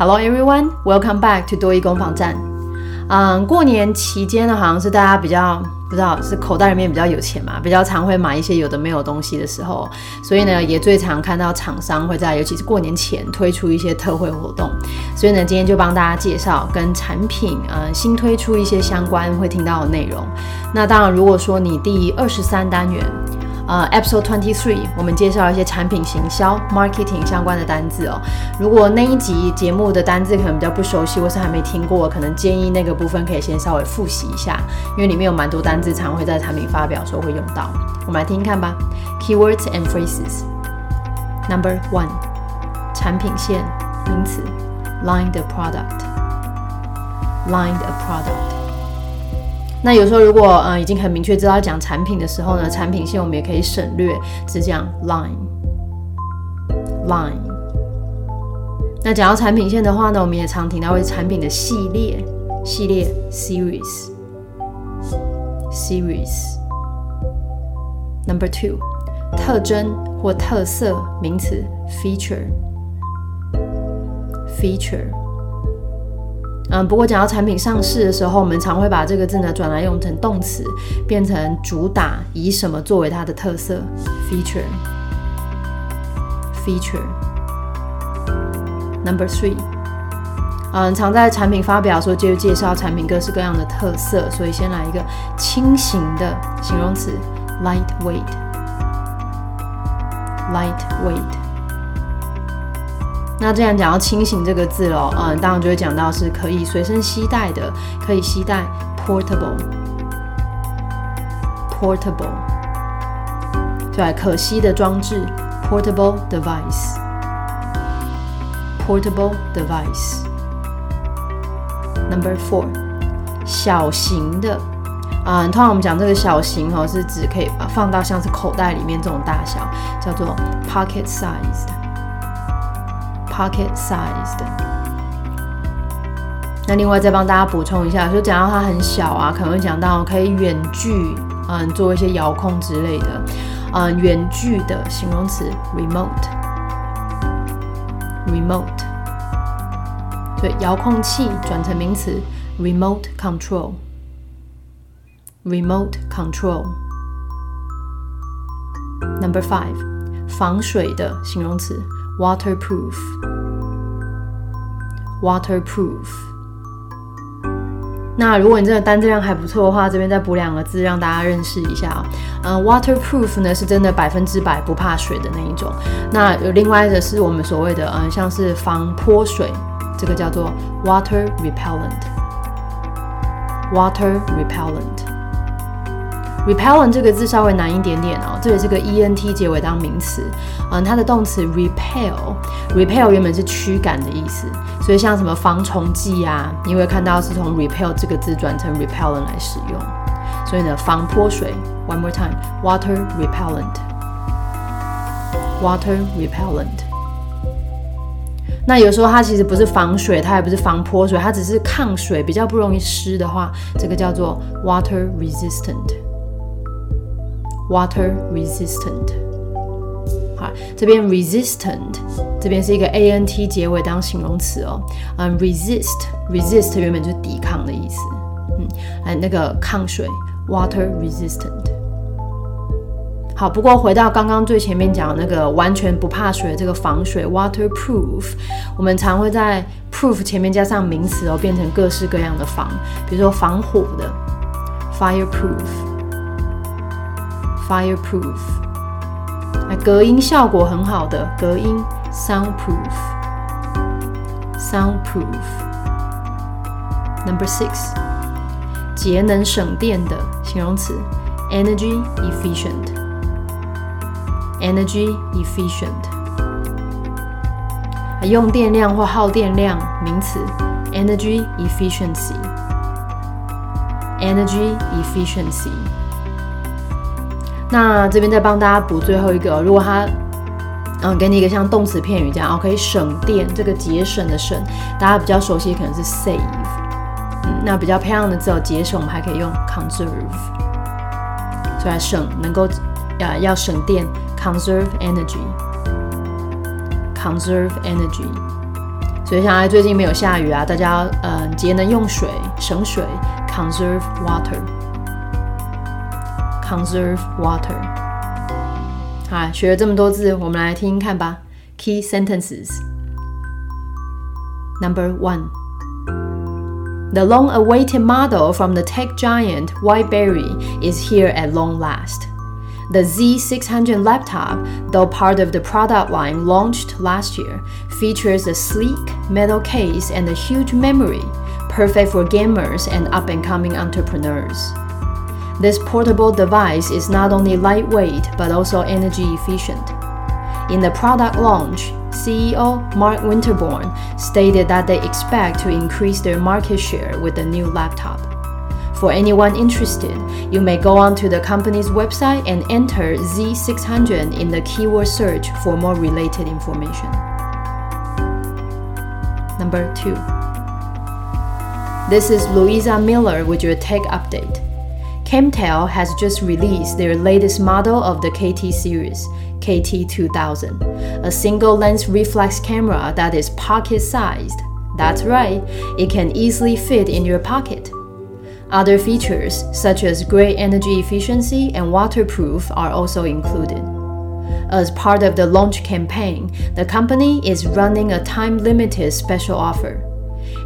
Hello everyone, welcome back to 多益攻防站。嗯，过年期间呢，好像是大家比较不知道是口袋里面比较有钱嘛，比较常会买一些有的没有东西的时候，所以呢，也最常看到厂商会在尤其是过年前推出一些特惠活动。所以呢，今天就帮大家介绍跟产品呃新推出一些相关会听到的内容。那当然，如果说你第二十三单元。呃，Episode Twenty Three，我们介绍一些产品行销 （marketing） 相关的单字哦。如果那一集节目的单字可能比较不熟悉，或是还没听过，可能建议那个部分可以先稍微复习一下，因为里面有蛮多单字常会在产品发表的时候会用到。我们来听听看吧。Keywords and phrases. Number one，产品线名词，line the product。line the product。那有时候如果呃已经很明确知道讲产品的时候呢，产品线我们也可以省略，只讲 line line。那讲到产品线的话呢，我们也常听到为产品的系列系列 series series。Number two，特征或特色名词 feature feature。嗯，不过讲到产品上市的时候，我们常会把这个字呢转来用成动词，变成主打以什么作为它的特色，feature feature。Number three，嗯，常在产品发表的时候就介绍产品各式各样的特色，所以先来一个轻型的形容词，lightweight lightweight。那这样讲到清醒这个字喽，嗯，当然就会讲到是可以随身携带的，可以携带 portable，portable，对，可吸的装置 portable device，portable device。Number four，小型的，啊，通常我们讲这个小型哦，是指可以放到像是口袋里面这种大小，叫做 pocket sized。Pocket sized。那另外再帮大家补充一下，就讲到它很小啊，可能会讲到可以远距嗯做一些遥控之类的，嗯远距的形容词 remote remote。对，遥控器转成名词 remote control remote control。Number five，防水的形容词。Waterproof waterproof。那如果你真的单字量还不错的话，这边再补两个字让大家认识一下啊。嗯，waterproof 呢是真的百分之百不怕水的那一种。那有另外的是我们所谓的嗯，像是防泼水，这个叫做 water repellent water repellent。Repellent 这个字稍微难一点点哦，这里是个 e n t 结尾当名词，嗯，它的动词 repel，repel 原本是驱赶的意思，所以像什么防虫剂啊，你会看到是从 repel 这个字转成 repellent 来使用，所以呢，防泼水，one more time，water repellent，water repellent。那有时候它其实不是防水，它也不是防泼水，它只是抗水，比较不容易湿的话，这个叫做 water resistant。Water resistant，好，这边 resistant 这边是一个 a n t 结尾当形容词哦。嗯，resist，resist 原本就是抵抗的意思。嗯，哎，那个抗水，water resistant。好，不过回到刚刚最前面讲那个完全不怕水这个防水，waterproof，我们常会在 proof 前面加上名词哦，变成各式各样的防，比如说防火的，fireproof。Fireproof，哎，隔音效果很好的隔音，Soundproof，Soundproof。Number six，节能省电的形容词，Energy efficient，Energy efficient。用电量或耗电量名词，Energy efficiency，Energy efficiency。那这边再帮大家补最后一个，如果它，嗯，给你一个像动词片语这样，哦，可以省电，这个节省的省，大家比较熟悉可能是 save，嗯，那比较漂亮的字哦，节省我们还可以用 conserve，所以省能够，呃，要省电，conserve energy，conserve energy，所以，像最近没有下雨啊，大家嗯节能用水，省水，conserve water water，conserve water。好，学了这么多字，我们来听听看吧。Key sentences. Number one. The long awaited model from the tech giant Whiteberry is here at long last. The Z600 laptop, though part of the product line launched last year, features a sleek metal case and a huge memory, perfect for gamers and up and coming entrepreneurs. This portable device is not only lightweight but also energy efficient. In the product launch, CEO Mark Winterborn stated that they expect to increase their market share with the new laptop. For anyone interested, you may go onto the company's website and enter Z600 in the keyword search for more related information. Number 2. This is Louisa Miller with your tech update. Camtel has just released their latest model of the KT series, KT2000, a single lens reflex camera that is pocket sized. That's right, it can easily fit in your pocket. Other features, such as great energy efficiency and waterproof, are also included. As part of the launch campaign, the company is running a time limited special offer.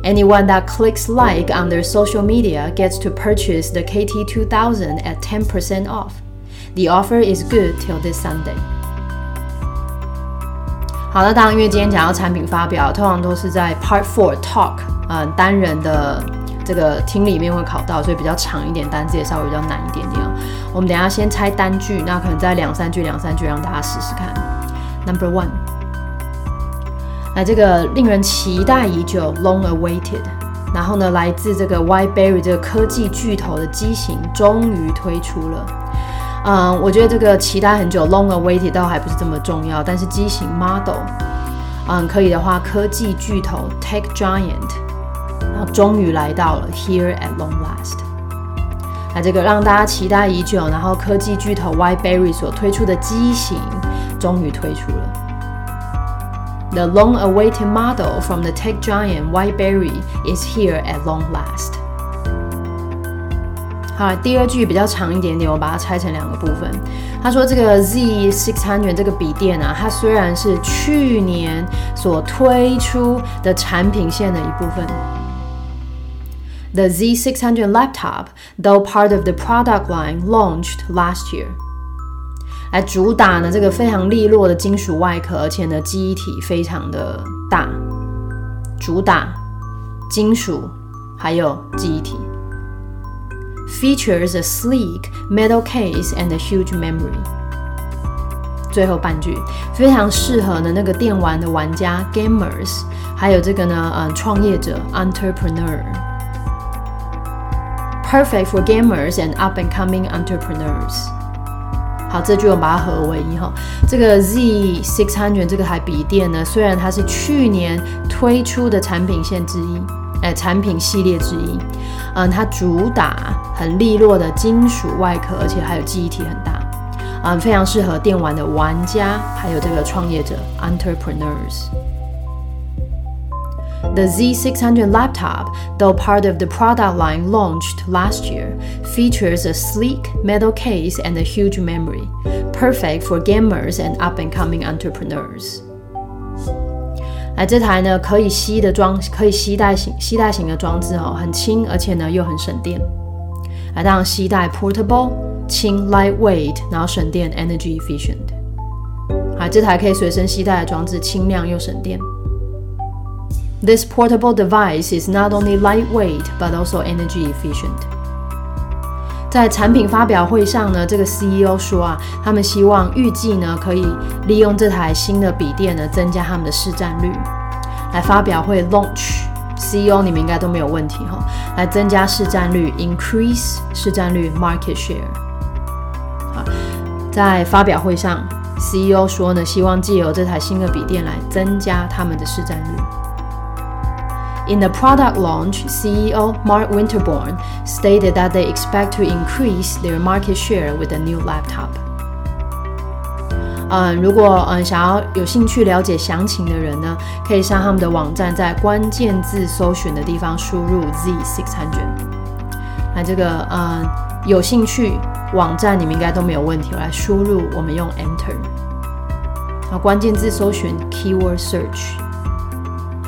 Anyone that clicks like on their social media gets to purchase the KT2000 at 10% off. The offer is good till this Sunday. 好的，当然，因为今天讲到产品发表，通常都是在 Part Four Talk，嗯，单人的这个听里面会考到，所以比较长一点，单字也稍微比较难一点点。我们等下先拆单句，那可能在两三句、两三句让大家试试看。Number one， 那这个令人期待已久，long awaited，然后呢，来自这个 Whiteberry 这个科技巨头的机型终于推出了。嗯，我觉得这个期待很久，long awaited 倒还不是这么重要，但是机型 model，嗯，可以的话，科技巨头 tech giant。然后终于来到了 Here at long last。那这个让大家期待已久，然后科技巨头 Whiteberry 所推出的机型终于推出了。The long-awaited model from the tech giant Whiteberry is here at long last。好，第二句比较长一点点，我把它拆成两个部分。他说这个 Z600 这个笔电啊，它虽然是去年所推出的产品线的一部分。The Z600 laptop, though part of the product line, launched last year. 来主打呢这个非常利落的金属外壳，而且呢记忆体非常的大，主打金属还有记忆体。Features a sleek metal case and a huge memory. 最后半句非常适合呢那个电玩的玩家 gamers，还有这个呢呃创业者 entrepreneur。Perfect for gamers and up and coming entrepreneurs。好，这句我们把它合为一哈。这个 Z six hundred 这个台笔电呢，虽然它是去年推出的产品线之一，哎，产品系列之一，嗯，它主打很利落的金属外壳，而且还有记忆体很大，嗯，非常适合电玩的玩家，还有这个创业者 entrepreneurs。The Z600 laptop, though part of the product line launched last year, features a sleek metal case and a huge memory, perfect for gamers and up-and-coming entrepreneurs. 来，这台呢可以吸的装，可以携带型携带型的装置哦，很轻，而且呢又很省电。来，当然携带 portable 轻 lightweight，然后省电 energy efficient。好，这台可以随身携带的装置，轻量又省电。 This portable device is not only lightweight but also energy efficient. 在产品发表会上呢，这个 CEO 说啊，他们希望预计呢可以利用这台新的笔电呢，增加他们的市占率。来发表会 launch，CEO 你们应该都没有问题哈。来增加市占率，increase 市占率 market share。在发表会上，CEO 说呢，希望借由这台新的笔电来增加他们的市占率。In the product launch, CEO Mark Winterborn stated that they expect to increase their market share with the new laptop. 嗯，如果嗯想要有兴趣了解详情的人呢，可以上他们的网站，在关键字搜寻的地方输入 Z six hundred。那这个嗯有兴趣网站你们应该都没有问题，我来输入，我们用 Enter。好，关键字搜寻 Keyword Search。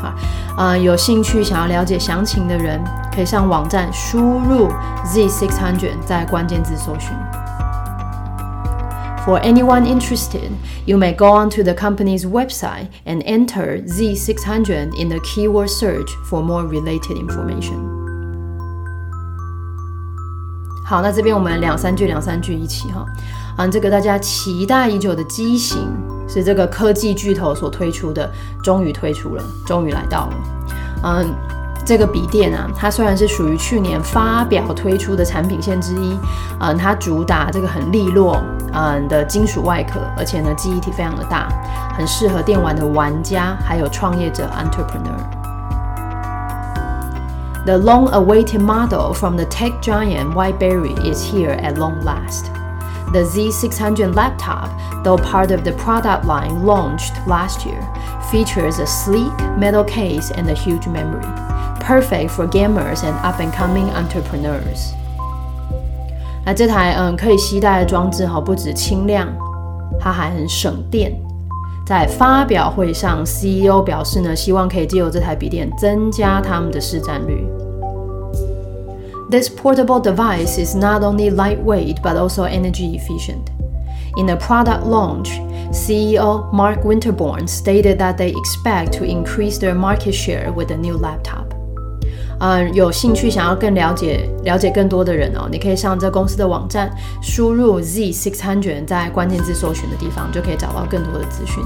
好，呃，有兴趣想要了解详情的人，可以上网站输入 Z six hundred，在关键字搜寻。For anyone interested, you may go onto the company's website and enter Z six hundred in the keyword search for more related information. 好，那这边我们两三句两三句一起哈，嗯，这个大家期待已久的机型是这个科技巨头所推出的，终于推出了，终于来到了，嗯。这个笔电啊，它虽然是属于去年发表推出的产品线之一，嗯，它主打这个很利落，嗯的金属外壳，而且呢记忆体非常的大，很适合电玩的玩家还有创业者 （entrepreneur）。The long-awaited model from the tech giant Whiteberry is here at long last. The Z600 laptop, though part of the product line launched last year, features a sleek metal case and a huge memory perfect for gamers and up-and-coming entrepreneurs。那这台嗯可以携带的装置哈，不止轻量，它还很省电。在发表会上，CEO 表示呢，希望可以借由这台笔电增加他们的市占率。 This portable device is not only lightweight but also energy efficient. In a product launch, CEO Mark Winterborn stated that they expect to increase their market share with the new laptop. 嗯，有兴趣想要更了解了解更多的人哦，你可以上这公司的网站，输入 Z six hundred，在关键字搜寻的地方就可以找到更多的资讯。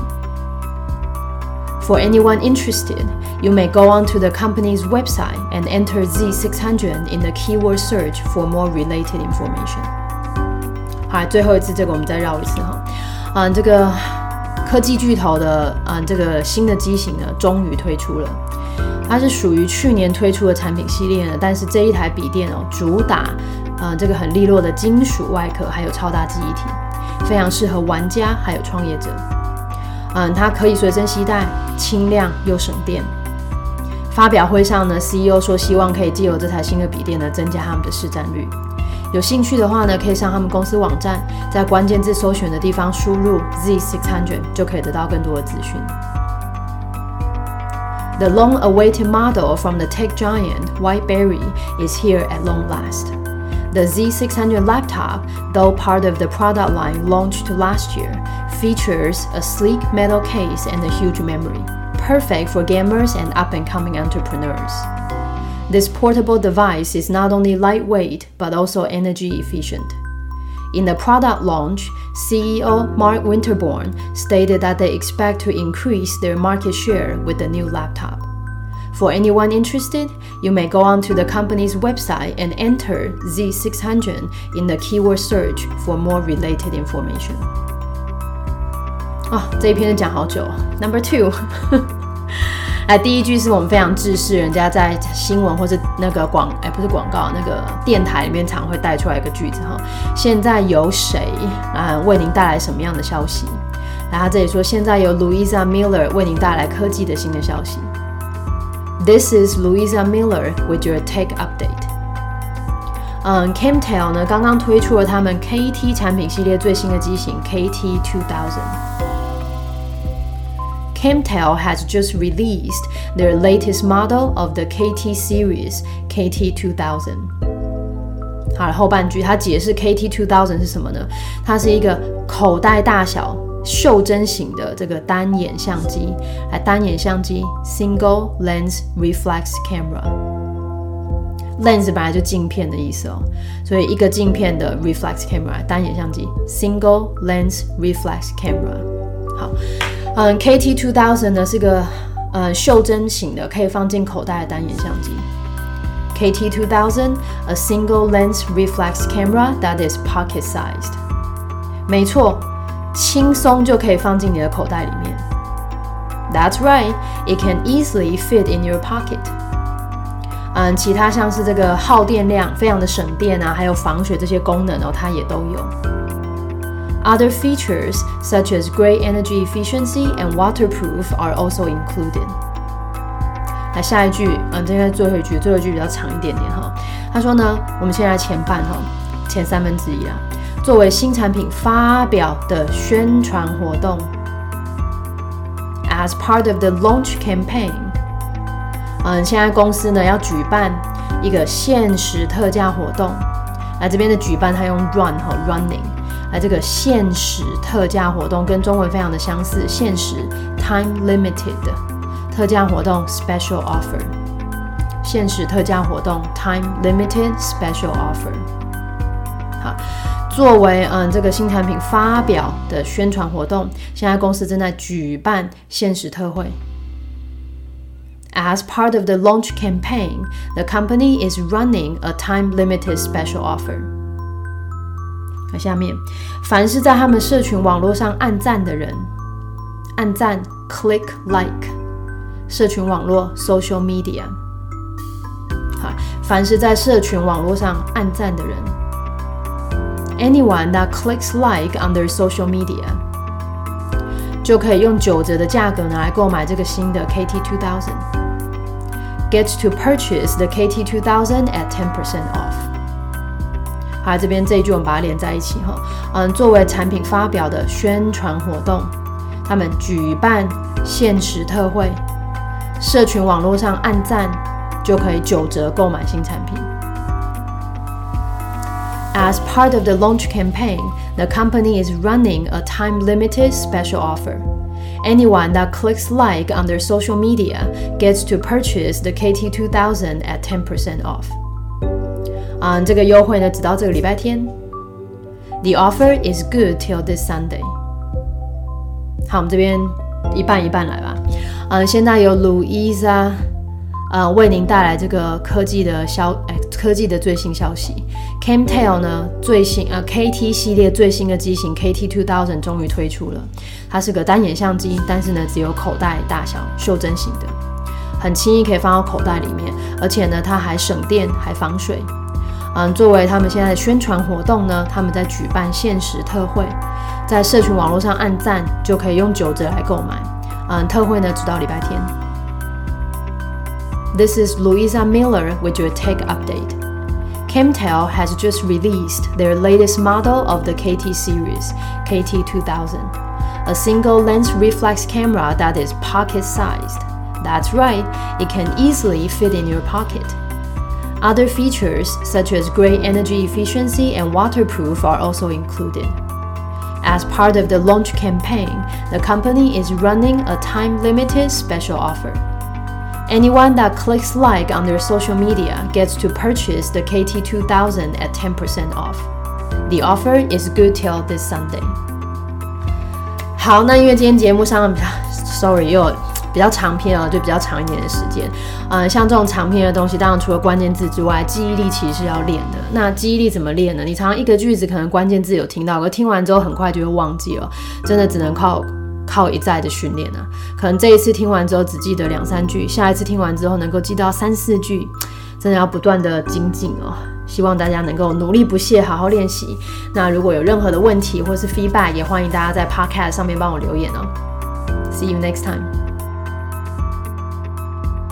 For anyone interested, you may go onto the company's website and enter Z six hundred in the keyword search for more related information。好，最后一次这个我们再绕一次哈。嗯，这个科技巨头的嗯这个新的机型呢，终于推出了。它是属于去年推出的产品系列呢，但是这一台笔电哦，主打呃这个很利落的金属外壳，还有超大记忆体，非常适合玩家还有创业者。嗯，它可以随身携带，轻量又省电。发表会上呢，CEO 说希望可以借由这台新的笔电呢，增加他们的市占率。有兴趣的话呢，可以上他们公司网站，在关键字搜寻的地方输入 Z600，就可以得到更多的资讯。The long awaited model from the tech giant Whiteberry is here at long last. The Z600 laptop, though part of the product line launched last year, features a sleek metal case and a huge memory, perfect for gamers and up and coming entrepreneurs. This portable device is not only lightweight but also energy efficient. In the product launch, CEO Mark Winterborn stated that they expect to increase their market share with the new laptop. For anyone interested, you may go onto the company's website and enter Z600 in the keyword search for more related information. 啊，这一篇讲好久。Number two，哎，第一句是我们非常制式，人家在新闻或是那个广，哎，不是广告，那个电台里面常会带出来一个句子哈。现在由谁啊为您带来什么样的消息？然后这里说现在由 Louisa Miller 为您带来科技的新的消息。This is Louisa Miller with your tech update. 嗯，Camtel 呢刚刚推出了他们 KT 产品系列最新的机型 KT 2000。Camtel has just released their latest model of the KT series, KT 2000. 好，后半句它解释 KT 2000是什么呢？它是一个口袋大小、袖珍型的这个单眼相机。来，单眼相机 （single lens reflex camera）。lens 本来就镜片的意思哦，所以一个镜片的 reflex camera 单眼相机 （single lens reflex camera）。好。 嗯，KT Two Thousand 呢是个呃袖珍型的，可以放进口袋的单眼相机。KT Two Thousand，a single lens reflex camera that is pocket-sized。没错，轻松就可以放进你的口袋里面。That's right, it can easily fit in your pocket。嗯，其他像是这个耗电量非常的省电啊，还有防水这些功能哦，它也都有。Other features such as great energy efficiency and waterproof are also included. 那下一句，嗯，这个最后一句，最后一句比较长一点点哈。他说呢，我们先来前半哈，前三分之一啊，作为新产品发表的宣传活动，as part of the launch campaign，嗯，现在公司呢要举办一个限时特价活动，那这边的举办他用 run 和 running，来这个限时特价活动跟中文非常的相似，限时 time limited。特价活动 special offer，限时特价活动 time limited special offer。好，作为嗯这个新产品发表的宣传活动，现在公司正在举办限时特惠。As part of the launch campaign, the company is running a time limited special offer。那下面，凡是在他们社群网络上按赞的人，按赞 click like。社群网络 （social media）。好，凡是在社群网络上按赞的人，anyone that clicks like on their social media，就可以用九折的价格拿来购买这个新的 KT Two Thousand。Get to purchase the KT Two Thousand at ten percent off。好，这边这一句我们把它连在一起哈。嗯，作为产品发表的宣传活动，他们举办限时特惠。社群网络上按赞就可以九折购买新产品。As part of the launch campaign, the company is running a time-limited special offer. Anyone that clicks like on their social media gets to purchase the KT2000 at 10% off. 啊，这个优惠呢，直到这个礼拜天。The offer is good till this Sunday. 好，我们这边一半一半来吧。嗯，现在由 Louisa，呃，为您带来这个科技的消，哎，科技的最新消息。Camtail 呢，最新呃 KT 系列最新的机型 KT Two Thousand 终于推出了。它是个单眼相机，但是呢，只有口袋大小，袖珍型的，很轻易可以放到口袋里面，而且呢，它还省电，还防水。嗯，作为他们现在的宣传活动呢，他们在举办限时特惠，在社群网络上按赞就可以用九折来购买。嗯，特惠呢，直到礼拜天。This is Louisa Miller with your tech update. Camtel has just released their latest model of the KT series, KT2000, a single lens reflex camera that is pocket sized. That's right, it can easily fit in your pocket. Other features, such as great energy efficiency and waterproof, are also included. As part of the launch campaign, the company is running a time limited special offer. Anyone that clicks like on their social media gets to purchase the KT2000 at 10% off. The offer is good till this Sunday. 好，那因为今天节目上，sorry 又 比较长篇啊，就比较长一点的时间。嗯，像这种长篇的东西，当然除了关键字之外，记忆力其实是要练的。那记忆力怎么练呢？你常常一个句子可能关键字有听到，可听完之后很快就会忘记了，真的只能靠靠一再的训练啊。可能这一次听完之后只记得两三句，下一次听完之后能够记到三四句，真的要不断的精进哦。希望大家能够努力不懈，好好练习。那如果有任何的问题或是 feedback，也欢迎大家在 podcast 上面帮我留言哦。See you next time.